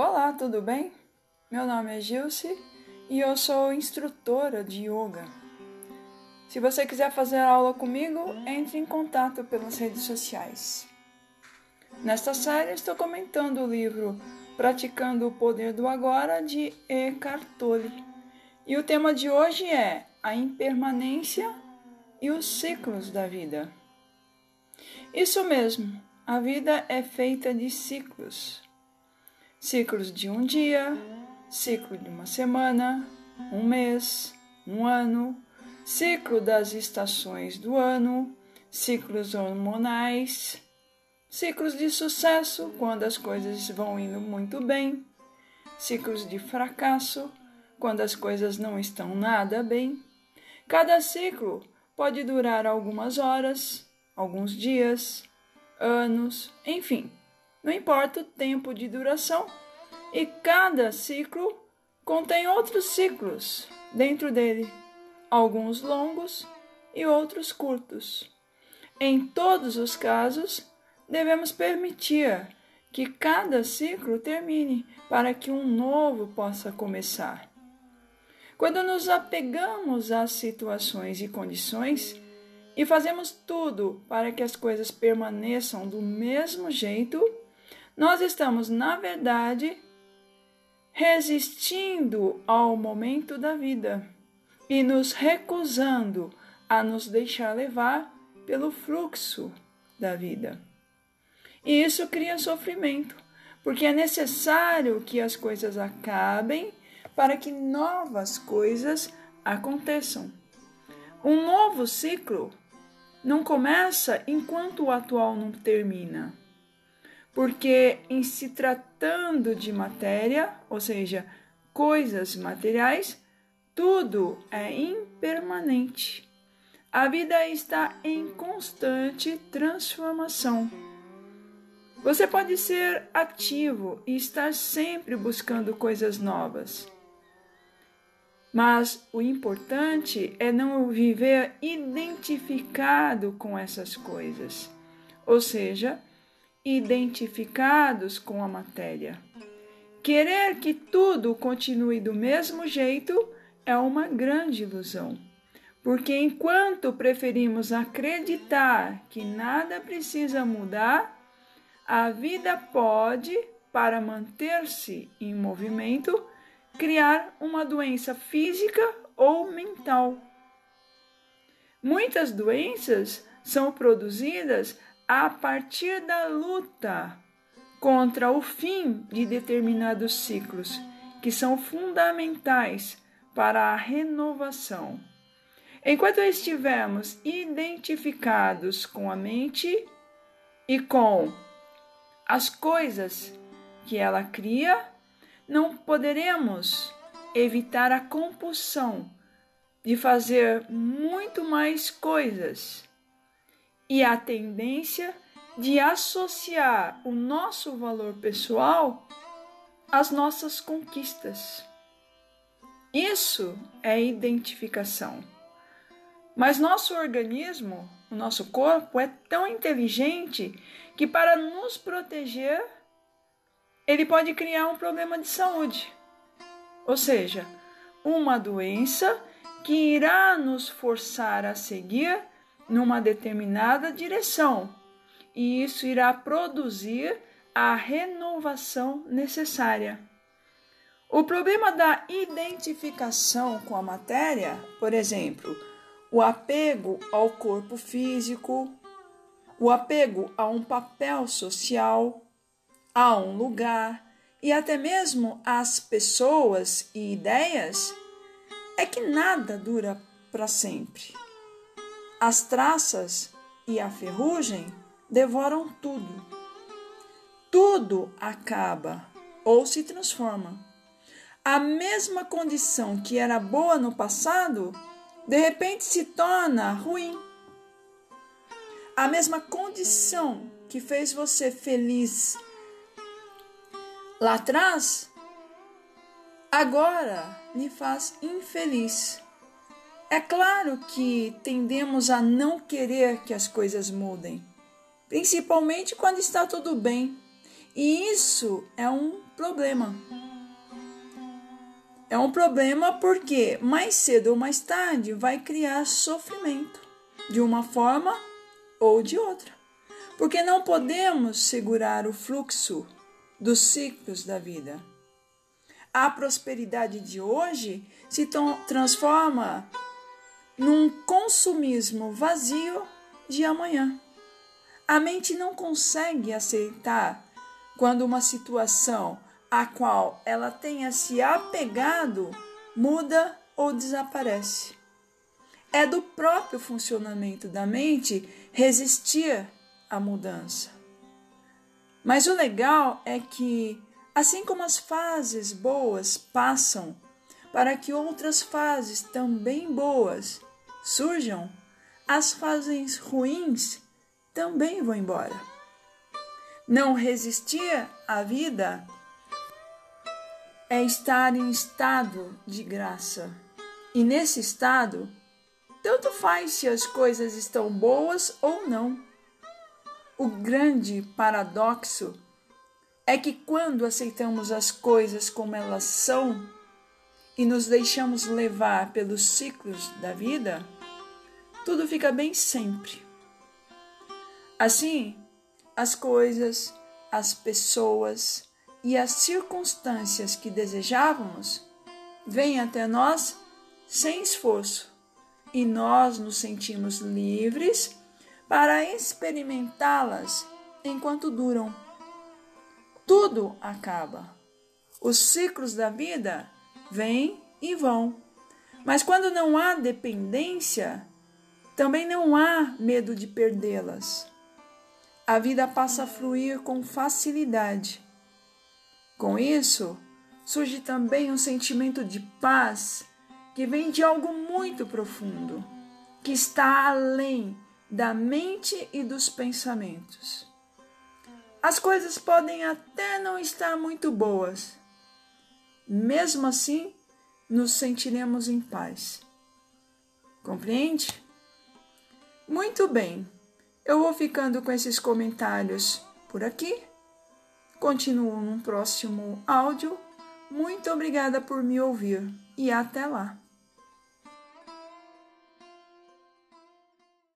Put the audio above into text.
Olá, tudo bem? Meu nome é Gilce e eu sou instrutora de yoga. Se você quiser fazer aula comigo, entre em contato pelas redes sociais. Nesta série, estou comentando o livro Praticando o Poder do Agora de Eckhart Tolle. E o tema de hoje é a impermanência e os ciclos da vida. Isso mesmo, a vida é feita de ciclos ciclos de um dia, ciclo de uma semana, um mês, um ano, ciclo das estações do ano, ciclos hormonais, ciclos de sucesso, quando as coisas vão indo muito bem, ciclos de fracasso, quando as coisas não estão nada bem. Cada ciclo pode durar algumas horas, alguns dias, anos, enfim. Não importa o tempo de duração, e cada ciclo contém outros ciclos dentro dele, alguns longos e outros curtos. Em todos os casos, devemos permitir que cada ciclo termine para que um novo possa começar. Quando nos apegamos às situações e condições e fazemos tudo para que as coisas permaneçam do mesmo jeito, nós estamos, na verdade, resistindo ao momento da vida e nos recusando a nos deixar levar pelo fluxo da vida. E isso cria sofrimento, porque é necessário que as coisas acabem para que novas coisas aconteçam. Um novo ciclo não começa enquanto o atual não termina porque em se tratando de matéria, ou seja, coisas materiais, tudo é impermanente. A vida está em constante transformação. Você pode ser ativo e estar sempre buscando coisas novas. Mas o importante é não viver identificado com essas coisas, ou seja, identificados com a matéria. Querer que tudo continue do mesmo jeito é uma grande ilusão, porque enquanto preferimos acreditar que nada precisa mudar, a vida pode, para manter-se em movimento, criar uma doença física ou mental. Muitas doenças são produzidas a partir da luta contra o fim de determinados ciclos que são fundamentais para a renovação. Enquanto estivermos identificados com a mente e com as coisas que ela cria, não poderemos evitar a compulsão de fazer muito mais coisas e a tendência de associar o nosso valor pessoal às nossas conquistas. Isso é identificação. Mas nosso organismo, o nosso corpo, é tão inteligente que, para nos proteger, ele pode criar um problema de saúde. Ou seja, uma doença que irá nos forçar a seguir numa determinada direção, e isso irá produzir a renovação necessária. O problema da identificação com a matéria, por exemplo, o apego ao corpo físico, o apego a um papel social, a um lugar e até mesmo às pessoas e ideias, é que nada dura para sempre. As traças e a ferrugem devoram tudo. Tudo acaba ou se transforma. A mesma condição que era boa no passado, de repente se torna ruim. A mesma condição que fez você feliz lá atrás, agora lhe faz infeliz. É claro que tendemos a não querer que as coisas mudem, principalmente quando está tudo bem, E isso é um problema. É um problema porque mais cedo ou mais tarde vai criar sofrimento, de uma forma ou de outra. Porque não podemos segurar o fluxo dos ciclos da vida. A prosperidade de hoje se transforma num consumismo vazio de amanhã. A mente não consegue aceitar quando uma situação a qual ela tenha se apegado muda ou desaparece. É do próprio funcionamento da mente resistir à mudança. Mas o legal é que, assim como as fases boas passam, para que outras fases também boas surjam, as fases ruins também vão embora. Não resistir à vida é estar em estado de graça. E nesse estado, tanto faz se as coisas estão boas ou não. O grande paradoxo é que quando aceitamos as coisas como elas são e nos deixamos levar pelos ciclos da vida, tudo fica bem sempre. Assim, as coisas, as pessoas, e as circunstâncias que desejávamos vêm até nós sem esforço e nós nos sentimos livres para experimentá-las enquanto duram. Tudo acaba. Os ciclos da vida vêm e vão. Mas quando não há dependência, também não há medo de perdê-las. A vida passa a fluir com facilidade com isso, surge também um sentimento de paz que vem de algo muito profundo, que está além da mente e dos pensamentos. As coisas podem até não estar muito boas. Mesmo assim, nos sentiremos em paz. Compreende? Muito bem. Eu vou ficando com esses comentários por aqui Continuo num próximo áudio. Muito obrigada por me ouvir e até lá!